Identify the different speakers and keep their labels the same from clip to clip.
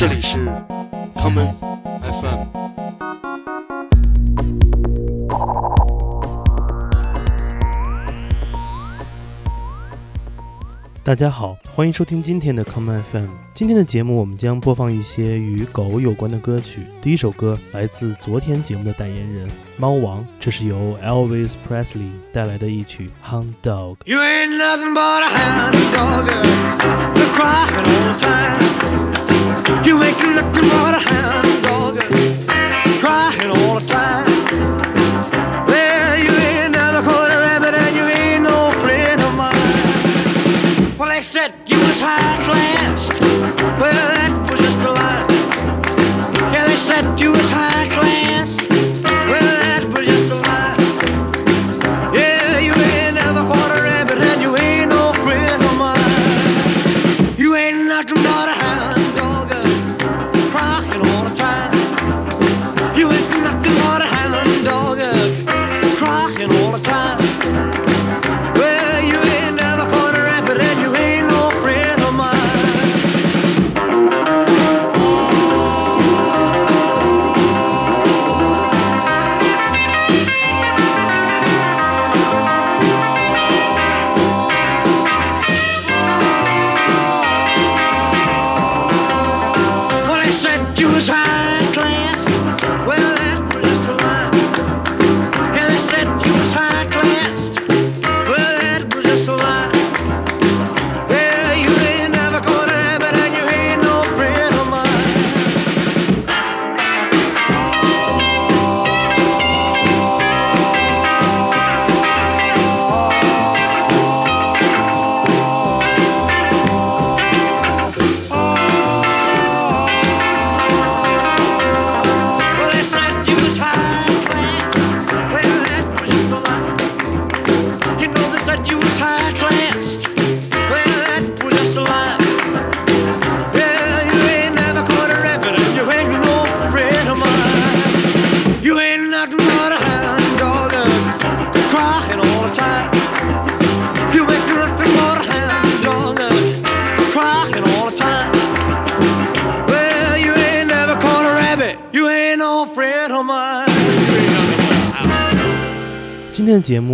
Speaker 1: 这里是 common FM。
Speaker 2: 大家好，欢迎收听今天的 common FM。今天的节目，我们将播放一些与狗有关的歌曲。第一首歌来自昨天节目的代言人猫王，这是由 Elvis Presley 带来的一曲《Hound Dog》。
Speaker 3: You ain't nothing but a hound dog, crying. You ain't looking for a
Speaker 2: hand.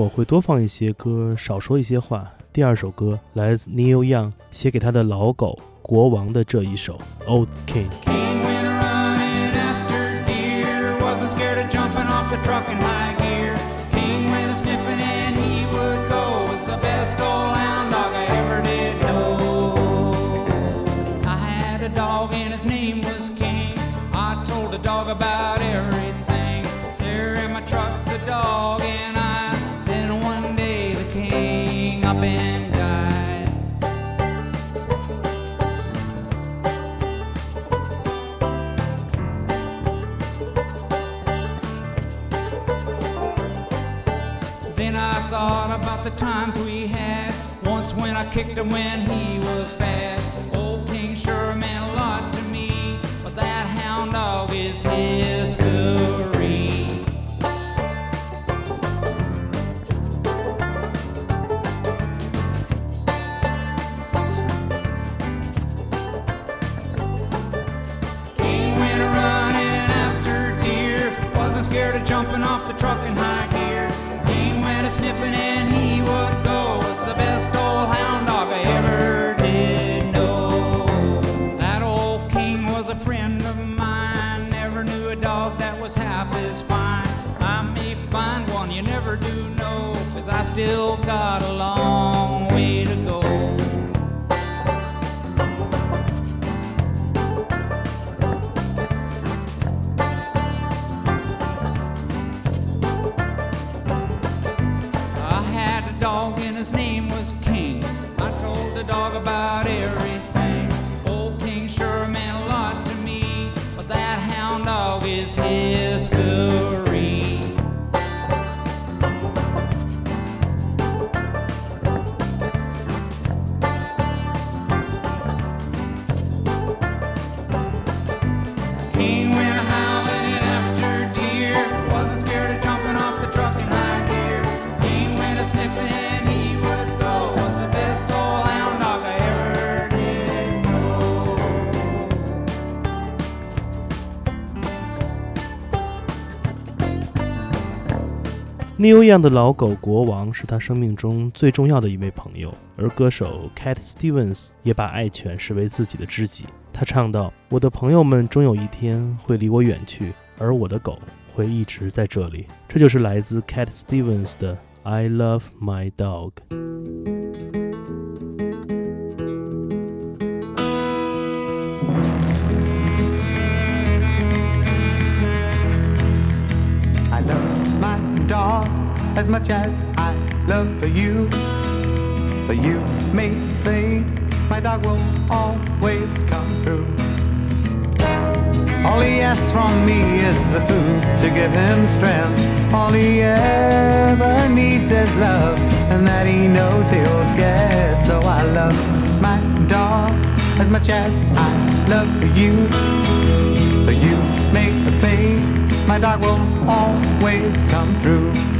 Speaker 2: 我会多放一些歌少说一些话第二首歌来自 Neil young 写给他的老狗国王的这一首 old king
Speaker 4: king went running after deer wasted jumping off the truck and about the times we had. Once when I kicked him when he was bad. Old King sure meant a lot to me, but that hound dog is history. is
Speaker 5: New Young 的老狗国王是他生命中最重要的一位朋友，而歌手 Cat Stevens 也把爱犬视为自己的知己。他唱道：“我的朋友们终有一天会离我远去，而我的狗会一直在这里。”这就是来自 Cat Stevens 的 "I Love My Dog"。
Speaker 6: As much as I love you. But you may fade, my dog will always come through. All he asks from me is the food to give him strength. All he ever needs is love, and that he knows he'll get. So I love my dog as much as I love you. But you may fade, my dog will always come through.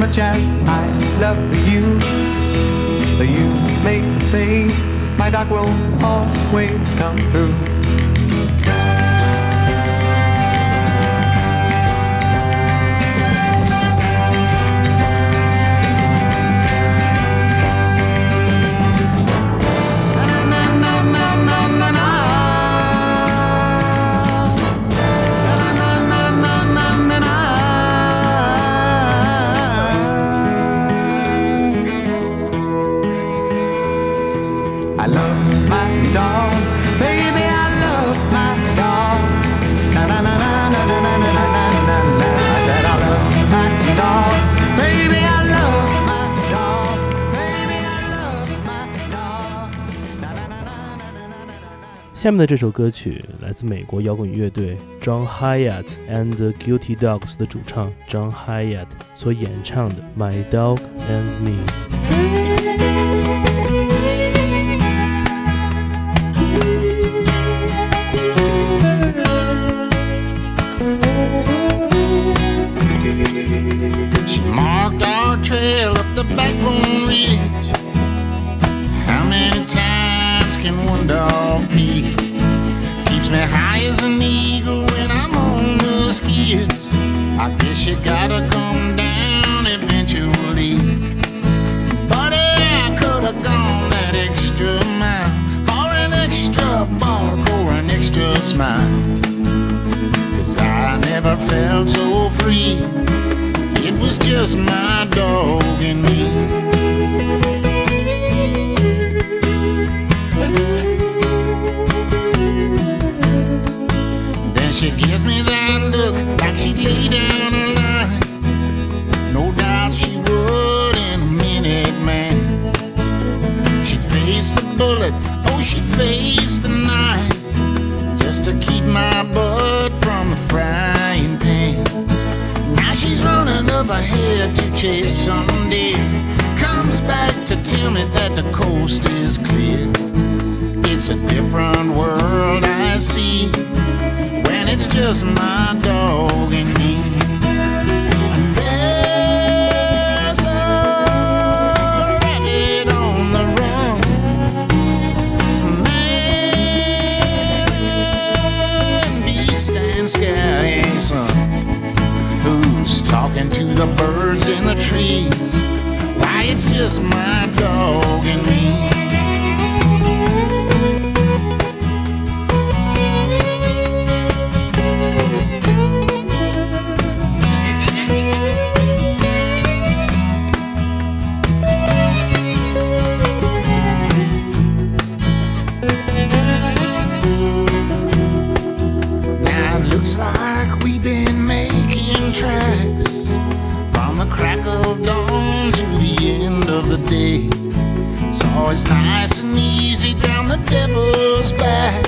Speaker 6: Much as I love you. You may fade, my dog will always come through.
Speaker 5: 下面的这首歌曲来自美国摇滚乐队 John Hyatt and the Guilty Dogs 的主唱 John Hyatt 所演唱的《My Dog and Me》。
Speaker 7: An eagle when I'm on the skids. I guess you gotta come down eventually. But I could have gone that extra mile for an extra bark or an extra smile. Cause I never felt so free. It was just my dog and me. Gives me that look like she'd lay down her life. No doubt she would in a minute, man. She'd face the bullet, oh, she'd face the knife just to keep my butt from the frying pan. Now she's running up ahead to chase some deer. Comes back to tell me that the coast is clear. It's a different world I see just my dog and me. There's a rabbit on the run. Man, beast and sky son who's talking to the birds in the trees. Why, it's just my dog and me. day. It's always nice and easy down the devil's back.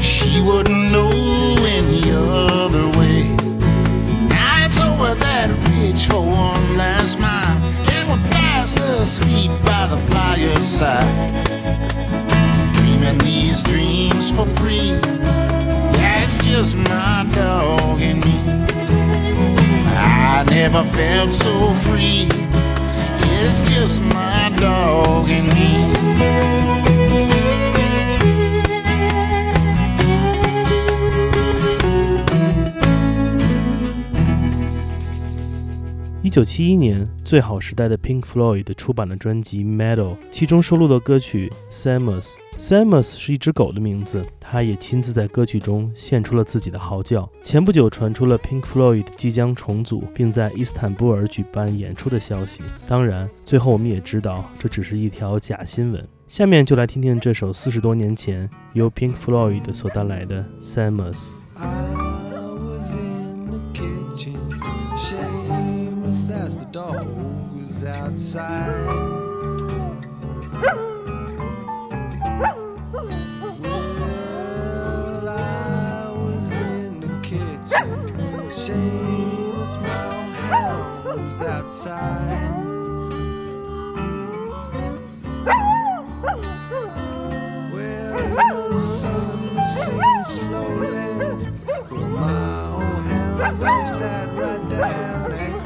Speaker 7: She wouldn't know any other way. Now it's over that ridge for one last mile, and we're fast asleep by the fireside. Dreaming these dreams for free. Yeah, it's just my dog and me. I never felt so free. It's just my dog and me.
Speaker 5: 一九七一年最好时代的 Pink Floyd 出版了专辑《Metal》，其中收录的歌曲《Samus》。Samus 是一只狗的名字，他也亲自在歌曲中献出了自己的嚎叫。前不久传出了 Pink Floyd 即将重组，并在伊斯坦布尔举办演出的消息。当然，最后我们也知道这只是一条假新闻。下面就来听听这首四十多年前由 Pink Floyd 所带来的《Samus》。
Speaker 8: As the dog was outside. Well, I was in the kitchen, hound was outside. Well, the sun sinks slowly. My old hound sat right down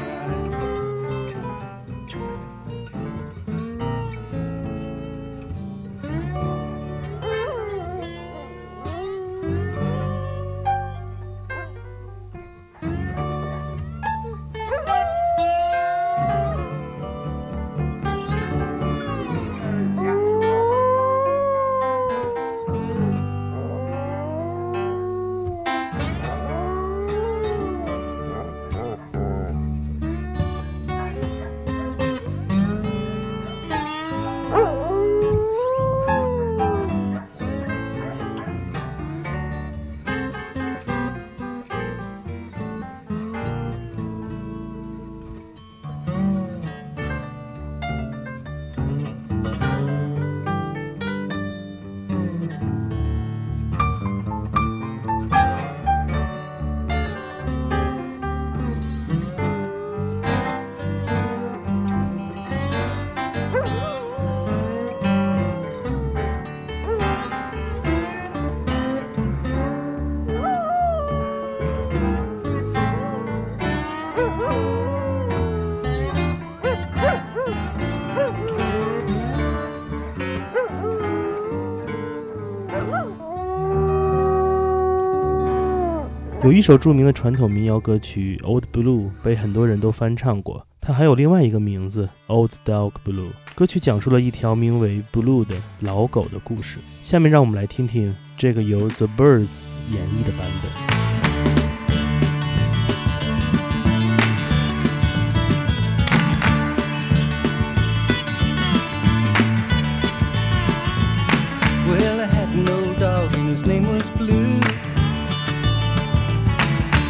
Speaker 5: 有一首著名的传统民谣歌曲 old blue 被很多人都翻唱过它还有另外一个名字 old dog blue 歌曲讲述了一条名为 blue 的老狗的故事。下面让我们来听听这个由 the birds 演绎的版本。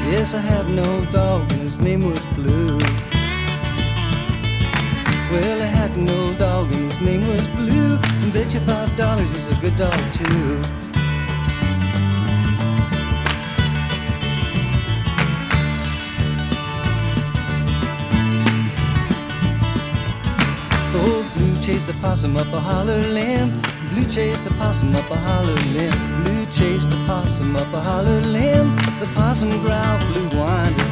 Speaker 8: Yes, I had old dog and his name was Blue. Well, I had old dog and his name was Blue. And bet you five dollars he's a good dog too. Old Blue chased a possum up a holler limb. Blue chased a possum up a holler limb. Blue chased a possum up a holler limb. The possum growled, Blue whined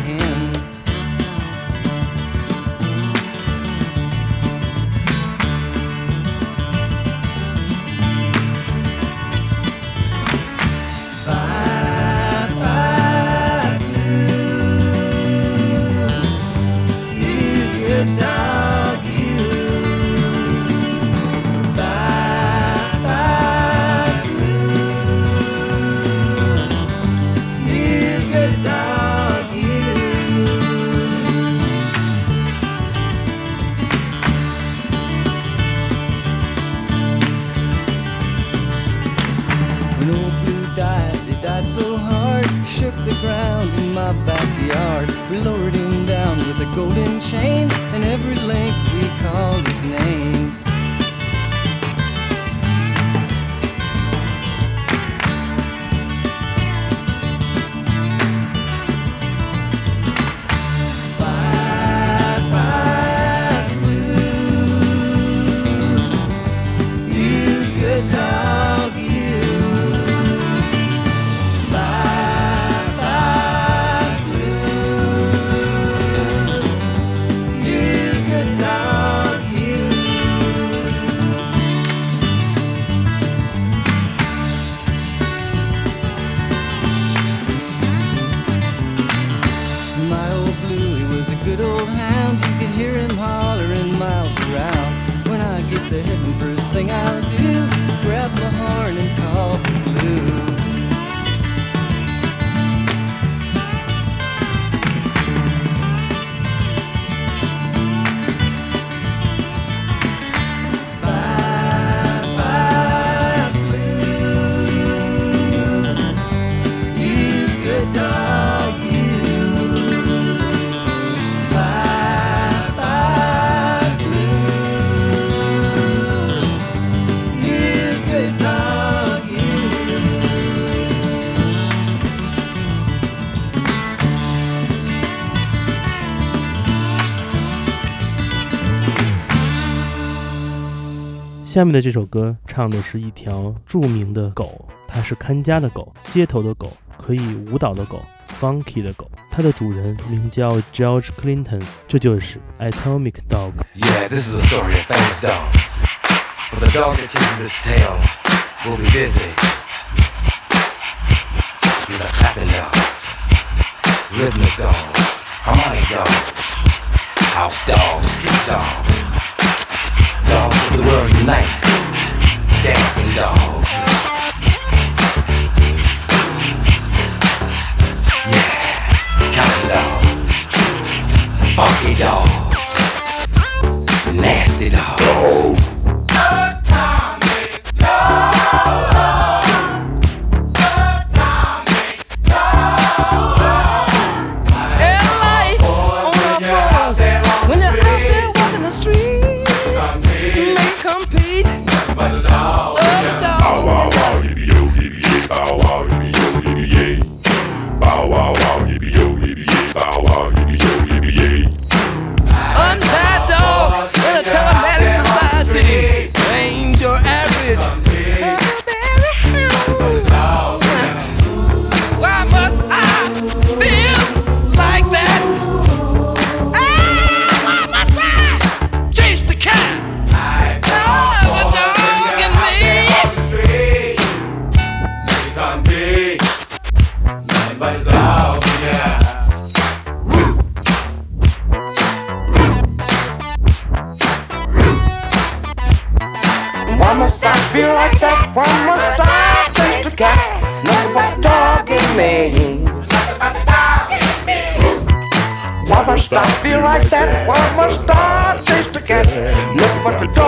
Speaker 5: 下面的这首歌唱的是一条著名的狗，它是看家的狗，街头的狗，可以舞蹈的狗，funky 的狗。它的主人名叫 George Clinton，这就是 Atomic Dog。
Speaker 9: Yeah, this is a story of famous dog. But the dog that chases its tail will be busy. These are clapping dogs, rhythmic dogs, harmonic dogs, house dogs, street dogs, dogs the world unite, dancing dogs. Yeah, counting dogs, funky dogs
Speaker 10: Must I feel like that? Why must I chase the cat?
Speaker 11: Nothing me. Must I feel like that? Why must I chase the cat? The dog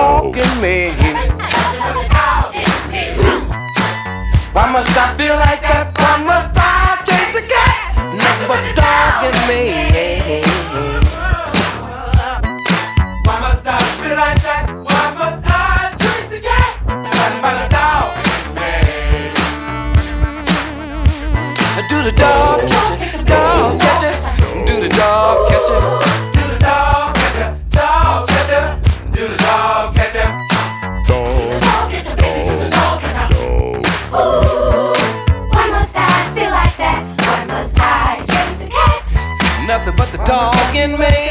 Speaker 11: the dog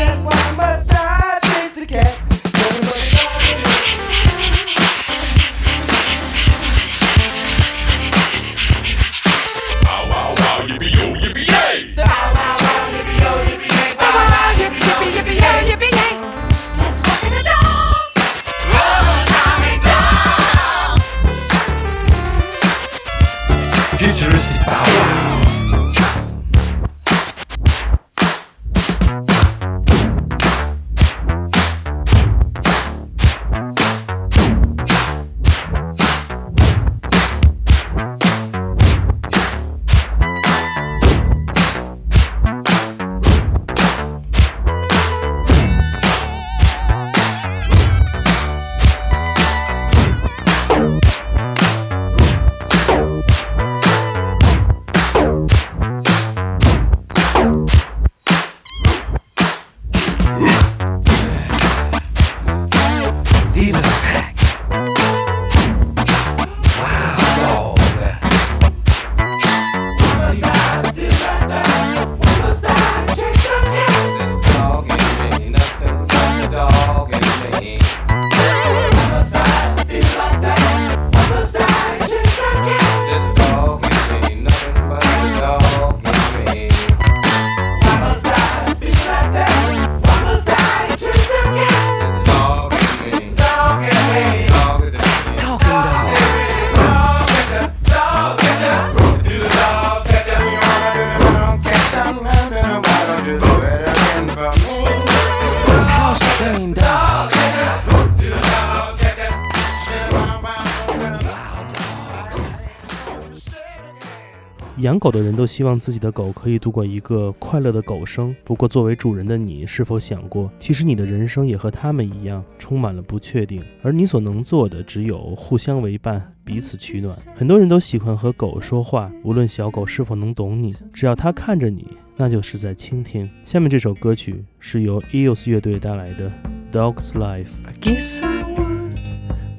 Speaker 5: 养狗的人都希望自己的狗可以度过一个快乐的狗生。不过，作为主人的你，是否想过，其实你的人生也和他们一样，充满了不确定，而你所能做的只有互相为伴，彼此取暖。很多人都喜欢和狗说话，无论小狗是否能懂你，只要它看着你，那就是在倾听。下面这首歌曲是由 Eels 乐队带来的《Dog's Life》。
Speaker 11: I guess I would,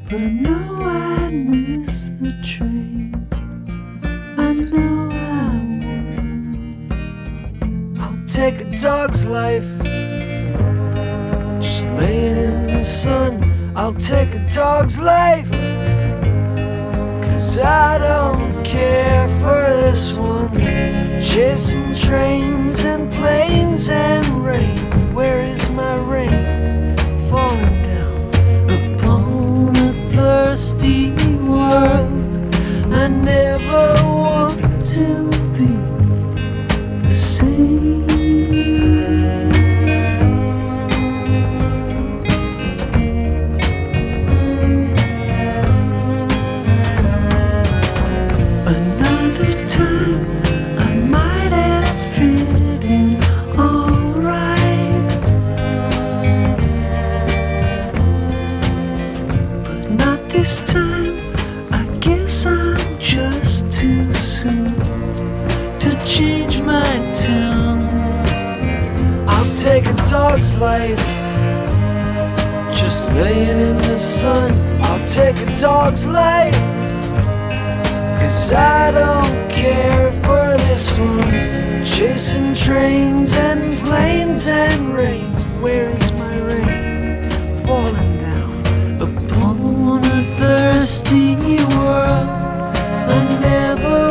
Speaker 8: But no, I miss the train. Take a dog's life. Just laying in the sun. I'll take a dog's life. Cause I don't care for this one. Chasing trains and planes dog's life. Just laying in the sun. I'll take a dog's life. Cause I don't care for this one. Chasing trains and planes and rain. Where is my rain? Falling down upon a thirsty world. I never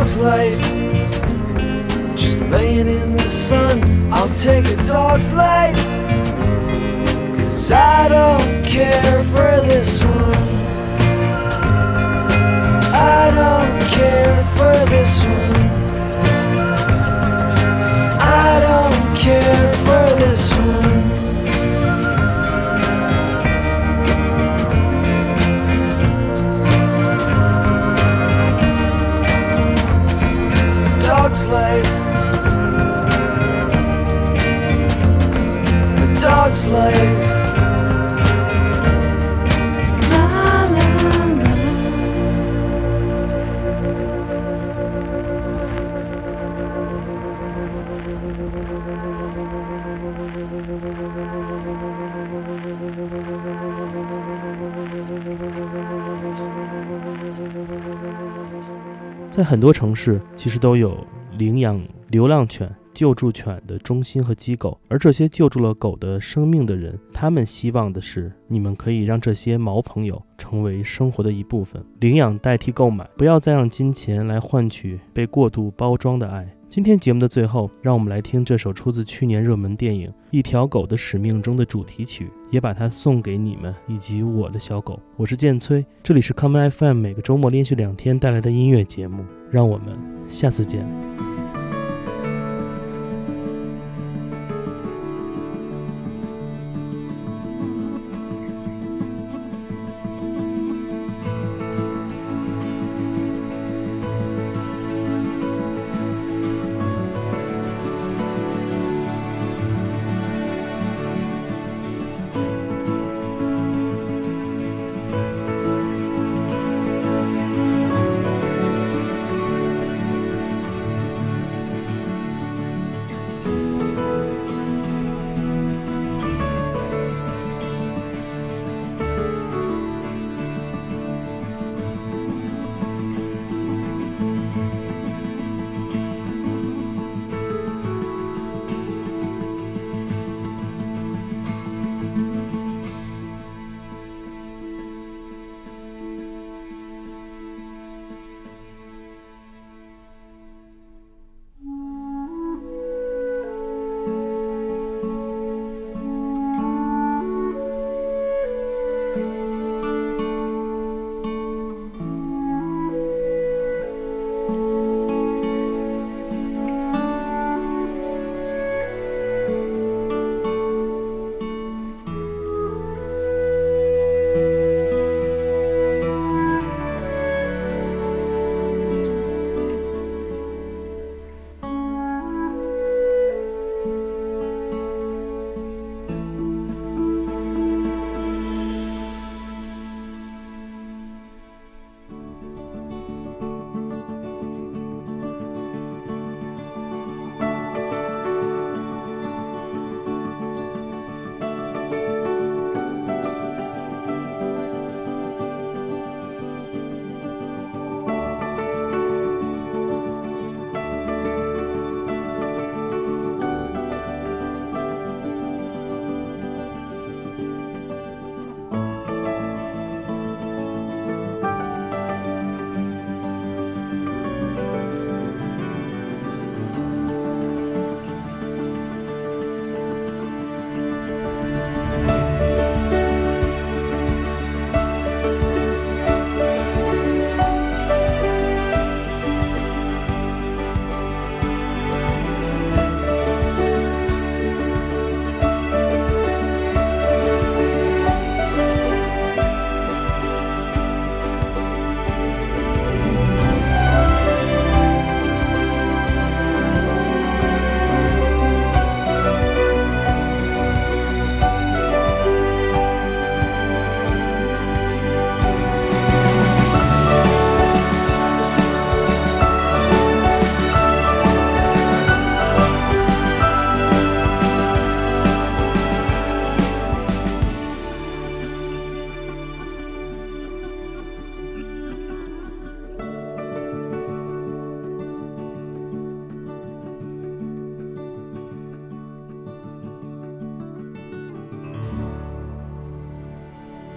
Speaker 8: dog's life. Just laying in the sun. I'll take a dog's life. Cause I don't care for this one. I don't care for this one. I don't care for this one.
Speaker 5: Slave 在很多城市，其实都有领养流浪犬、救助犬的中心和机构，而这些救助了狗的生命的人，他们希望的是你们可以让这些毛朋友成为生活的一部分。领养代替购买，不要再让金钱来换取被过度包装的爱。今天节目的最后，让我们来听这首出自去年热门电影《一条狗的使命》中的主题曲，也把它送给你们以及我的小狗。我是建崔，这里是 Common FM，每个周末连续两天带来的音乐节目。让我们下次见。